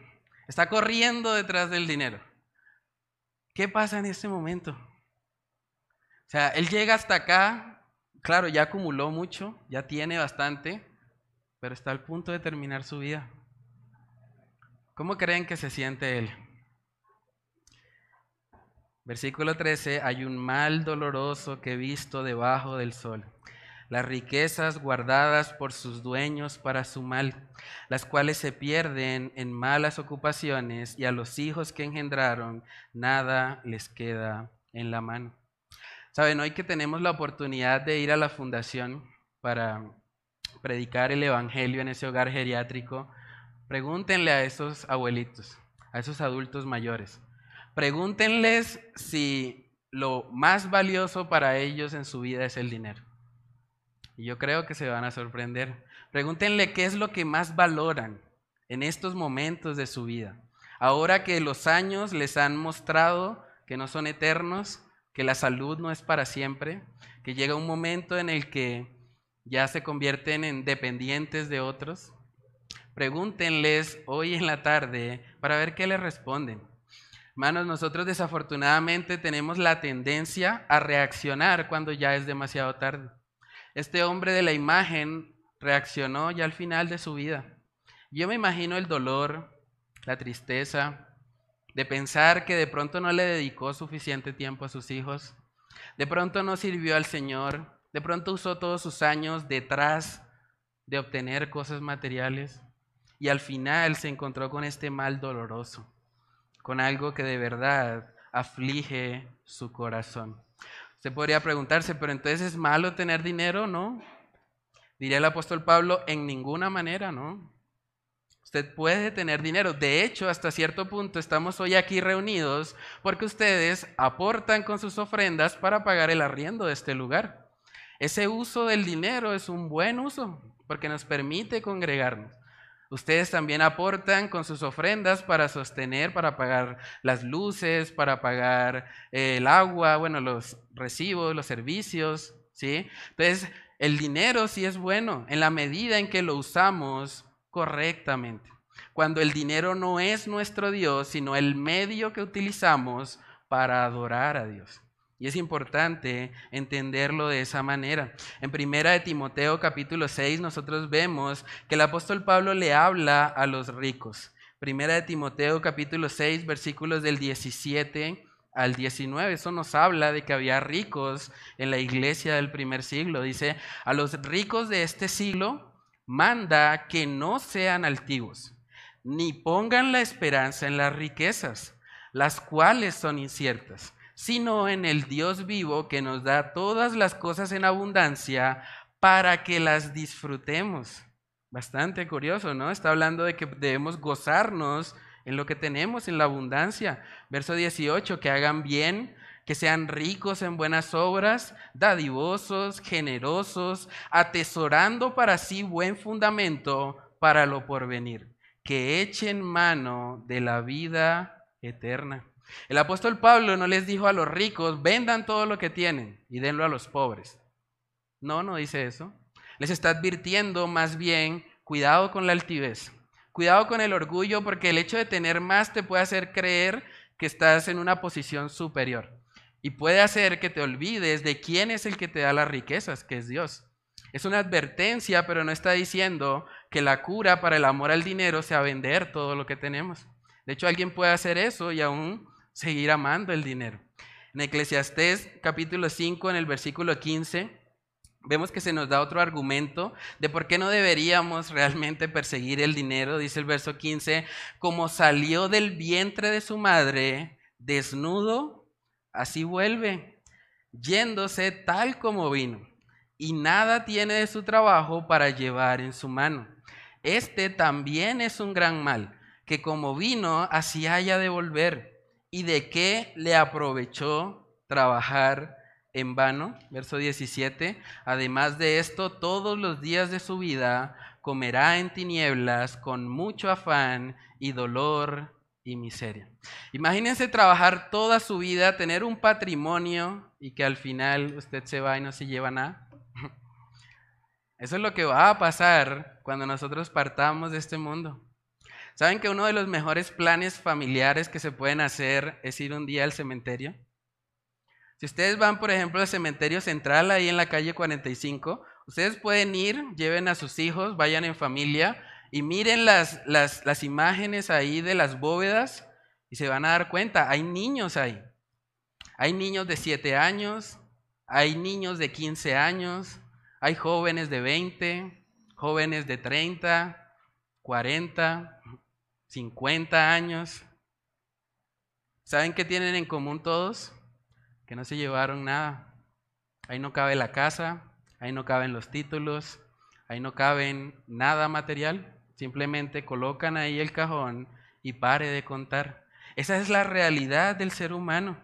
está corriendo detrás del dinero. ¿Qué pasa en este momento? O sea, él llega hasta acá, claro, ya acumuló mucho, ya tiene bastante, pero está al punto de terminar su vida. ¿Cómo creen que se siente él? Versículo 13, hay un mal doloroso que he visto debajo del sol las riquezas guardadas por sus dueños para su mal, las cuales se pierden en malas ocupaciones y a los hijos que engendraron nada les queda en la mano. Saben, hoy que tenemos la oportunidad de ir a la fundación para predicar el Evangelio en ese hogar geriátrico, pregúntenle a esos abuelitos, a esos adultos mayores, pregúntenles si lo más valioso para ellos en su vida es el dinero. Y yo creo que se van a sorprender. Pregúntenle qué es lo que más valoran en estos momentos de su vida. Ahora que los años les han mostrado que no son eternos, que la salud no es para siempre, que llega un momento en el que ya se convierten en dependientes de otros. Pregúntenles hoy en la tarde para ver qué les responden. Hermanos, nosotros desafortunadamente tenemos la tendencia a reaccionar cuando ya es demasiado tarde. Este hombre de la imagen reaccionó ya al final de su vida. Yo me imagino el dolor, la tristeza de pensar que de pronto no le dedicó suficiente tiempo a sus hijos, de pronto no sirvió al Señor, de pronto usó todos sus años detrás de obtener cosas materiales y al final se encontró con este mal doloroso, con algo que de verdad aflige su corazón. Se podría preguntarse, pero entonces es malo tener dinero, ¿no? Diría el apóstol Pablo, en ninguna manera, ¿no? Usted puede tener dinero. De hecho, hasta cierto punto estamos hoy aquí reunidos porque ustedes aportan con sus ofrendas para pagar el arriendo de este lugar. Ese uso del dinero es un buen uso porque nos permite congregarnos. Ustedes también aportan con sus ofrendas para sostener, para pagar las luces, para pagar eh, el agua, bueno, los recibos, los servicios, ¿sí? Entonces, el dinero sí es bueno en la medida en que lo usamos correctamente. cuando el dinero no es nuestro Dios, sino el medio que utilizamos para adorar a Dios. Y es importante entenderlo de esa manera. En primera de Timoteo capítulo 6 nosotros vemos que el apóstol Pablo le habla a los ricos. Primera de Timoteo capítulo 6 versículos del 17 al 19. Eso nos habla de que había ricos en la iglesia del primer siglo. Dice, a los ricos de este siglo manda que no sean altivos, ni pongan la esperanza en las riquezas, las cuales son inciertas, sino en el Dios vivo que nos da todas las cosas en abundancia para que las disfrutemos. Bastante curioso, ¿no? Está hablando de que debemos gozarnos en lo que tenemos, en la abundancia. Verso 18, que hagan bien, que sean ricos en buenas obras, dadivosos, generosos, atesorando para sí buen fundamento para lo porvenir, que echen mano de la vida eterna. El apóstol Pablo no les dijo a los ricos, vendan todo lo que tienen y denlo a los pobres. No, no dice eso. Les está advirtiendo más bien, cuidado con la altivez. Cuidado con el orgullo porque el hecho de tener más te puede hacer creer que estás en una posición superior. Y puede hacer que te olvides de quién es el que te da las riquezas, que es Dios. Es una advertencia, pero no está diciendo que la cura para el amor al dinero sea vender todo lo que tenemos. De hecho, alguien puede hacer eso y aún seguir amando el dinero. En Eclesiastés capítulo 5, en el versículo 15, vemos que se nos da otro argumento de por qué no deberíamos realmente perseguir el dinero. Dice el verso 15, como salió del vientre de su madre desnudo, así vuelve, yéndose tal como vino, y nada tiene de su trabajo para llevar en su mano. Este también es un gran mal, que como vino, así haya de volver. ¿Y de qué le aprovechó trabajar en vano, verso 17, además de esto, todos los días de su vida comerá en tinieblas con mucho afán y dolor y miseria. Imagínense trabajar toda su vida, tener un patrimonio y que al final usted se va y no se lleva nada. Eso es lo que va a pasar cuando nosotros partamos de este mundo. ¿Saben que uno de los mejores planes familiares que se pueden hacer es ir un día al cementerio? Si ustedes van, por ejemplo, al cementerio central ahí en la calle 45, ustedes pueden ir, lleven a sus hijos, vayan en familia y miren las, las, las imágenes ahí de las bóvedas y se van a dar cuenta, hay niños ahí. Hay niños de 7 años, hay niños de 15 años, hay jóvenes de 20, jóvenes de 30, 40, 50 años. ¿Saben qué tienen en común todos? que no se llevaron nada. Ahí no cabe la casa, ahí no caben los títulos, ahí no caben nada material. Simplemente colocan ahí el cajón y pare de contar. Esa es la realidad del ser humano.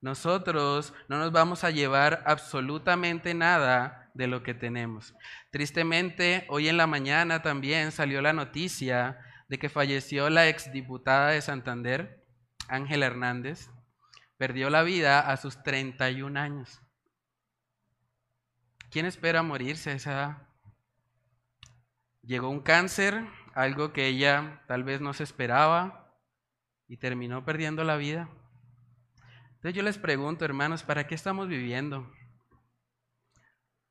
Nosotros no nos vamos a llevar absolutamente nada de lo que tenemos. Tristemente, hoy en la mañana también salió la noticia de que falleció la exdiputada de Santander, Ángela Hernández. Perdió la vida a sus 31 años. ¿Quién espera morirse a esa edad? Llegó un cáncer, algo que ella tal vez no se esperaba, y terminó perdiendo la vida. Entonces yo les pregunto, hermanos, ¿para qué estamos viviendo?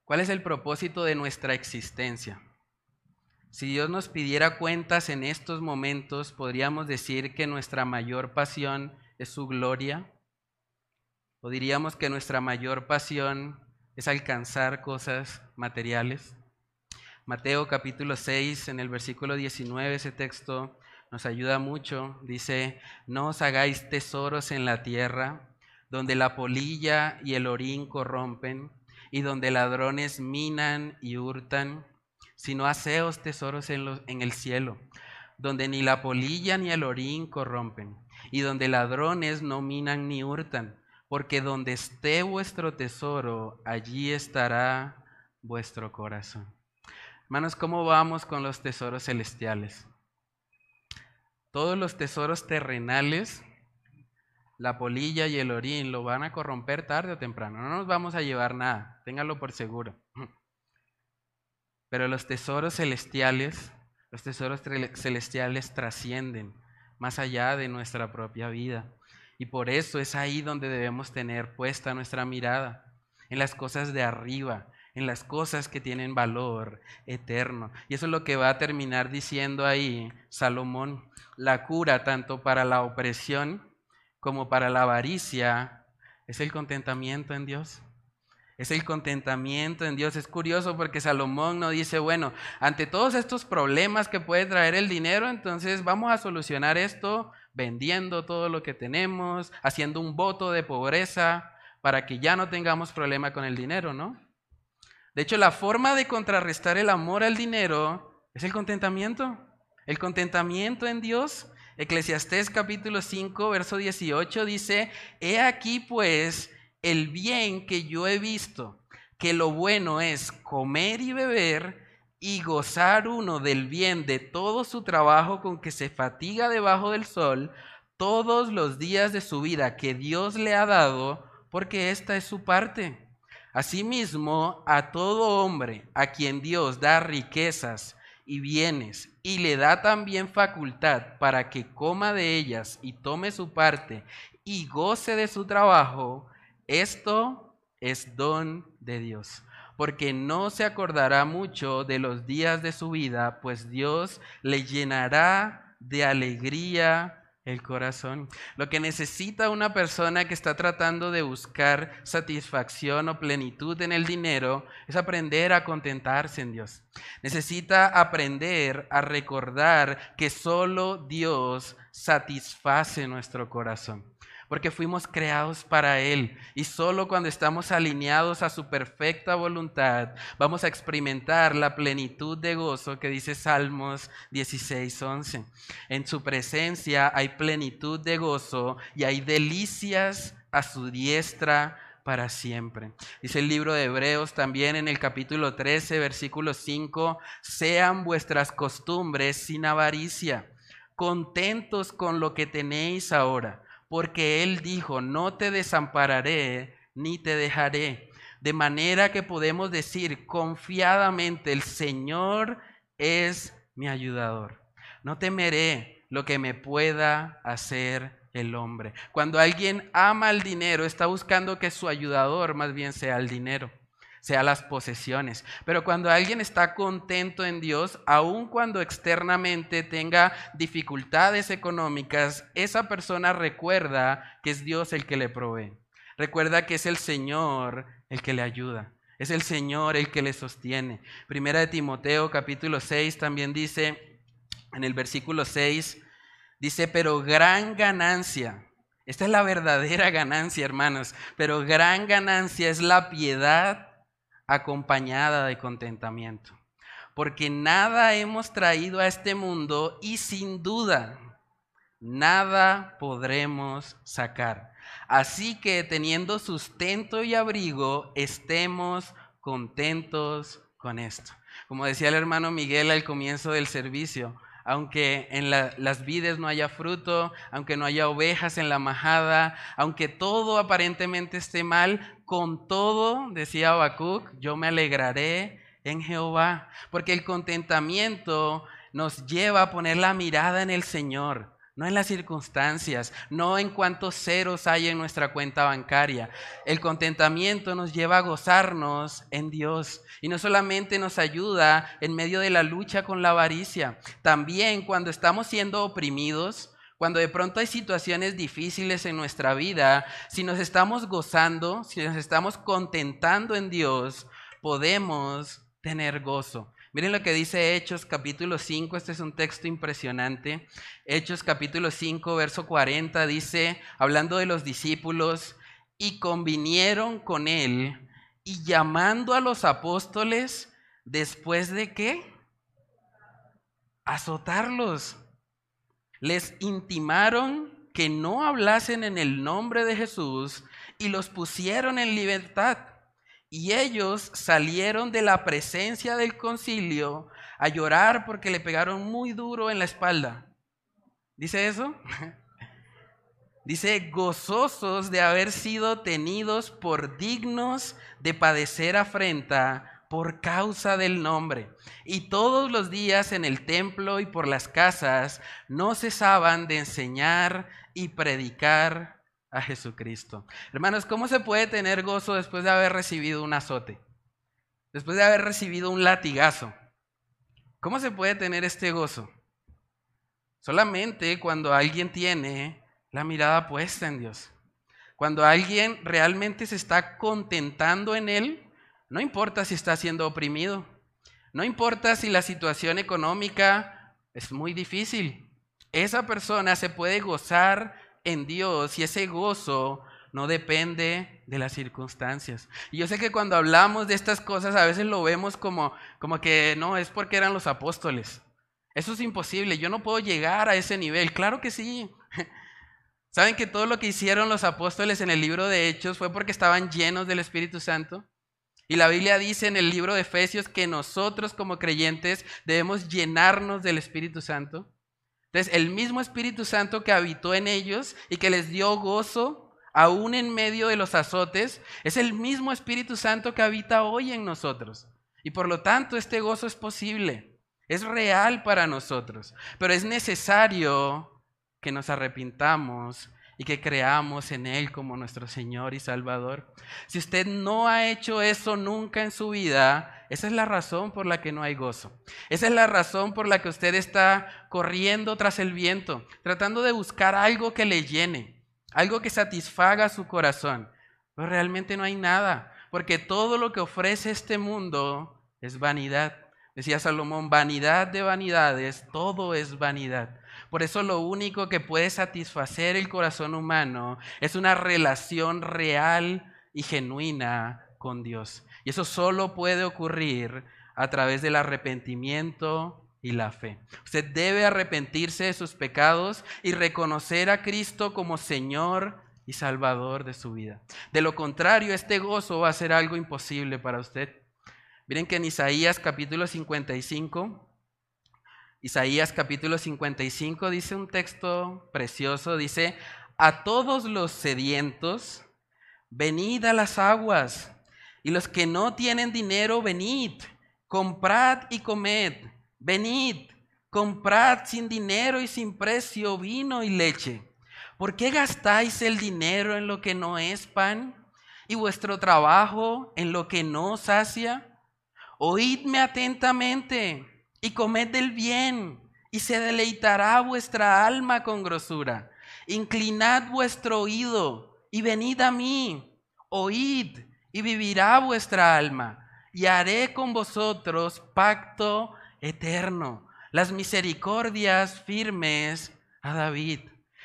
¿Cuál es el propósito de nuestra existencia? Si Dios nos pidiera cuentas en estos momentos, podríamos decir que nuestra mayor pasión es su gloria, ¿O diríamos que nuestra mayor pasión es alcanzar cosas materiales? Mateo capítulo 6, en el versículo 19, ese texto nos ayuda mucho. Dice, no os hagáis tesoros en la tierra, donde la polilla y el orín corrompen, y donde ladrones minan y hurtan, sino haceos tesoros en, en el cielo, donde ni la polilla ni el orín corrompen, y donde ladrones no minan ni hurtan porque donde esté vuestro tesoro, allí estará vuestro corazón. Hermanos, ¿cómo vamos con los tesoros celestiales? Todos los tesoros terrenales, la polilla y el orín, lo van a corromper tarde o temprano. No nos vamos a llevar nada, téngalo por seguro. Pero los tesoros celestiales, Los tesoros celestiales trascienden más allá de nuestra propia vida. Y por eso es ahí donde debemos tener puesta nuestra mirada, en las cosas de arriba, en las cosas que tienen valor eterno. Y eso es lo que va a terminar diciendo ahí Salomón. La cura tanto para la opresión como para la avaricia es el contentamiento en Dios. Es el contentamiento en Dios. Es curioso porque Salomón no dice, bueno, ante todos estos problemas que puede traer el dinero, entonces vamos a solucionar esto vendiendo todo lo que tenemos, haciendo un voto de pobreza para que ya no tengamos problema con el dinero, ¿no? De hecho, la forma de contrarrestar el amor al dinero es el contentamiento. El contentamiento en Dios. Eclesiastés capítulo 5, verso 18 dice, He aquí pues el bien que yo he visto, que lo bueno es comer y beber y gozar uno del bien de todo su trabajo con que se fatiga debajo del sol todos los días de su vida que Dios le ha dado, porque esta es su parte. Asimismo, a todo hombre a quien Dios da riquezas y bienes y le da también facultad para que coma de ellas y tome su parte y goce de su trabajo, esto es don de Dios, porque no se acordará mucho de los días de su vida, pues Dios le llenará de alegría el corazón. Lo que necesita una persona que está tratando de buscar satisfacción o plenitud en el dinero es aprender a contentarse en Dios. Necesita aprender a recordar que solo Dios satisface nuestro corazón porque fuimos creados para Él. Y solo cuando estamos alineados a su perfecta voluntad, vamos a experimentar la plenitud de gozo que dice Salmos 16, 11. En su presencia hay plenitud de gozo y hay delicias a su diestra para siempre. Dice el libro de Hebreos también en el capítulo 13, versículo 5, sean vuestras costumbres sin avaricia, contentos con lo que tenéis ahora porque Él dijo, no te desampararé ni te dejaré. De manera que podemos decir confiadamente, el Señor es mi ayudador. No temeré lo que me pueda hacer el hombre. Cuando alguien ama el dinero, está buscando que su ayudador más bien sea el dinero sea las posesiones. Pero cuando alguien está contento en Dios, aun cuando externamente tenga dificultades económicas, esa persona recuerda que es Dios el que le provee. Recuerda que es el Señor el que le ayuda. Es el Señor el que le sostiene. Primera de Timoteo capítulo 6 también dice, en el versículo 6, dice, pero gran ganancia. Esta es la verdadera ganancia, hermanos. Pero gran ganancia es la piedad acompañada de contentamiento. Porque nada hemos traído a este mundo y sin duda nada podremos sacar. Así que teniendo sustento y abrigo, estemos contentos con esto. Como decía el hermano Miguel al comienzo del servicio, aunque en las vides no haya fruto, aunque no haya ovejas en la majada, aunque todo aparentemente esté mal, con todo, decía Habacuc, yo me alegraré en Jehová, porque el contentamiento nos lleva a poner la mirada en el Señor no en las circunstancias, no en cuántos ceros hay en nuestra cuenta bancaria. El contentamiento nos lleva a gozarnos en Dios y no solamente nos ayuda en medio de la lucha con la avaricia, también cuando estamos siendo oprimidos, cuando de pronto hay situaciones difíciles en nuestra vida, si nos estamos gozando, si nos estamos contentando en Dios, podemos tener gozo. Miren lo que dice Hechos capítulo 5, este es un texto impresionante. Hechos capítulo 5, verso 40 dice, hablando de los discípulos, y convinieron con él, y llamando a los apóstoles, después de qué? Azotarlos. Les intimaron que no hablasen en el nombre de Jesús y los pusieron en libertad. Y ellos salieron de la presencia del concilio a llorar porque le pegaron muy duro en la espalda. ¿Dice eso? Dice, gozosos de haber sido tenidos por dignos de padecer afrenta por causa del nombre. Y todos los días en el templo y por las casas no cesaban de enseñar y predicar a Jesucristo. Hermanos, ¿cómo se puede tener gozo después de haber recibido un azote? Después de haber recibido un latigazo. ¿Cómo se puede tener este gozo? Solamente cuando alguien tiene la mirada puesta en Dios. Cuando alguien realmente se está contentando en Él no importa si está siendo oprimido. No importa si la situación económica es muy difícil. Esa persona se puede gozar en Dios y ese gozo no depende de las circunstancias. Y yo sé que cuando hablamos de estas cosas a veces lo vemos como, como que no, es porque eran los apóstoles. Eso es imposible, yo no puedo llegar a ese nivel. Claro que sí. ¿Saben que todo lo que hicieron los apóstoles en el libro de Hechos fue porque estaban llenos del Espíritu Santo? Y la Biblia dice en el libro de Efesios que nosotros como creyentes debemos llenarnos del Espíritu Santo. Entonces, el mismo Espíritu Santo que habitó en ellos y que les dio gozo aún en medio de los azotes, es el mismo Espíritu Santo que habita hoy en nosotros. Y por lo tanto, este gozo es posible, es real para nosotros, pero es necesario que nos arrepintamos y que creamos en Él como nuestro Señor y Salvador. Si usted no ha hecho eso nunca en su vida, esa es la razón por la que no hay gozo. Esa es la razón por la que usted está corriendo tras el viento, tratando de buscar algo que le llene, algo que satisfaga su corazón. Pero realmente no hay nada, porque todo lo que ofrece este mundo es vanidad. Decía Salomón, vanidad de vanidades, todo es vanidad. Por eso lo único que puede satisfacer el corazón humano es una relación real y genuina con Dios. Y eso solo puede ocurrir a través del arrepentimiento y la fe. Usted debe arrepentirse de sus pecados y reconocer a Cristo como Señor y Salvador de su vida. De lo contrario, este gozo va a ser algo imposible para usted. Miren que en Isaías capítulo 55 Isaías capítulo 55 dice un texto precioso, dice, a todos los sedientos, venid a las aguas, y los que no tienen dinero, venid, comprad y comed, venid, comprad sin dinero y sin precio vino y leche. ¿Por qué gastáis el dinero en lo que no es pan y vuestro trabajo en lo que no sacia? Oídme atentamente y comed del bien, y se deleitará vuestra alma con grosura. Inclinad vuestro oído y venid a mí, oíd y vivirá vuestra alma, y haré con vosotros pacto eterno, las misericordias firmes a David.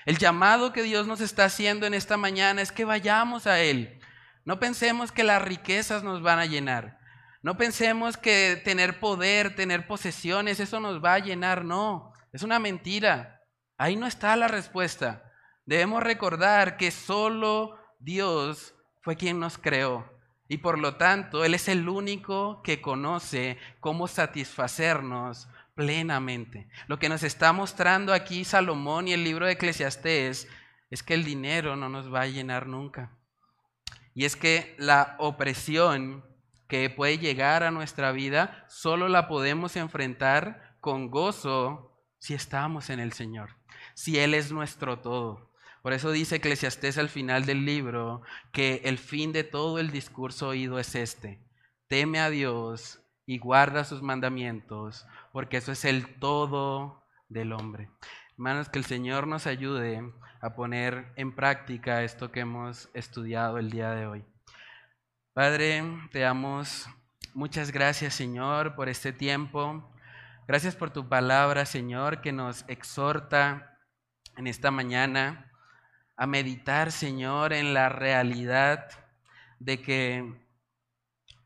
El llamado que Dios nos está haciendo en esta mañana es que vayamos a Él. No pensemos que las riquezas nos van a llenar. No pensemos que tener poder, tener posesiones, eso nos va a llenar. No, es una mentira. Ahí no está la respuesta. Debemos recordar que solo Dios fue quien nos creó. Y por lo tanto, Él es el único que conoce cómo satisfacernos plenamente. Lo que nos está mostrando aquí Salomón y el libro de Eclesiastés es que el dinero no nos va a llenar nunca. Y es que la opresión que puede llegar a nuestra vida, solo la podemos enfrentar con gozo si estamos en el Señor, si Él es nuestro todo. Por eso dice Eclesiastés al final del libro que el fin de todo el discurso oído es este. Teme a Dios y guarda sus mandamientos, porque eso es el todo del hombre. Hermanos, que el Señor nos ayude a poner en práctica esto que hemos estudiado el día de hoy. Padre, te damos muchas gracias, Señor, por este tiempo. Gracias por tu palabra, Señor, que nos exhorta en esta mañana a meditar, Señor, en la realidad de que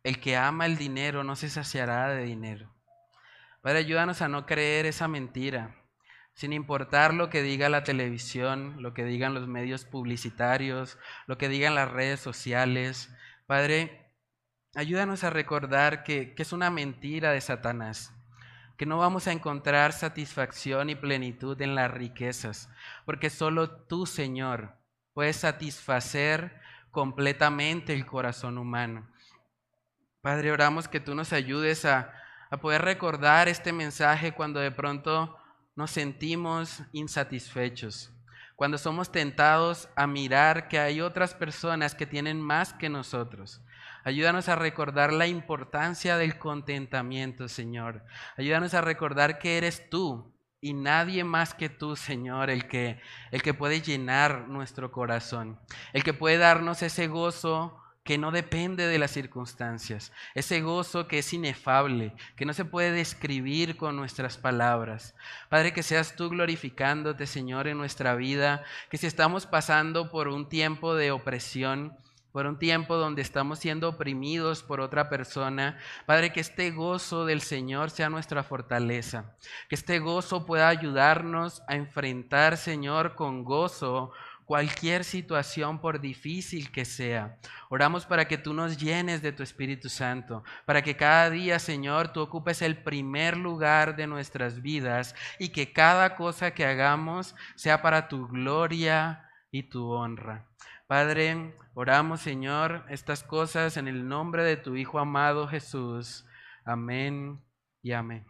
el que ama el dinero no se saciará de dinero. Padre, ayúdanos a no creer esa mentira, sin importar lo que diga la televisión, lo que digan los medios publicitarios, lo que digan las redes sociales, Padre, ayúdanos a recordar que, es una mentira de Satanás, que no vamos a encontrar satisfacción y plenitud en las riquezas, porque solo tú, Señor, puedes satisfacer completamente el corazón humano. Padre, oramos que tú nos ayudes a, a poder recordar este mensaje cuando de pronto nos sentimos insatisfechos, cuando somos tentados a mirar que hay otras personas que tienen más que nosotros. Ayúdanos a recordar la importancia del contentamiento, Señor. Ayúdanos a recordar que eres tú y nadie más que tú, Señor, el que, el que puede llenar nuestro corazón, el que puede darnos ese gozo que no depende de las circunstancias, ese gozo que es inefable, que no se puede describir con nuestras palabras. Padre, que seas tú glorificándote, Señor, en nuestra vida, que si estamos pasando por un tiempo de opresión, por un tiempo donde estamos siendo oprimidos por otra persona. Padre, que este gozo del Señor sea nuestra fortaleza, que este gozo pueda ayudarnos a enfrentar, Señor, con gozo cualquier situación por difícil que sea. Oramos para que tú nos llenes de tu Espíritu Santo, para que cada día, Señor, tú ocupes el primer lugar de nuestras vidas y que cada cosa que hagamos sea para tu gloria y tu honra. Padre, oramos, Señor, estas cosas en el nombre de tu Hijo amado Jesús. Amén y amén.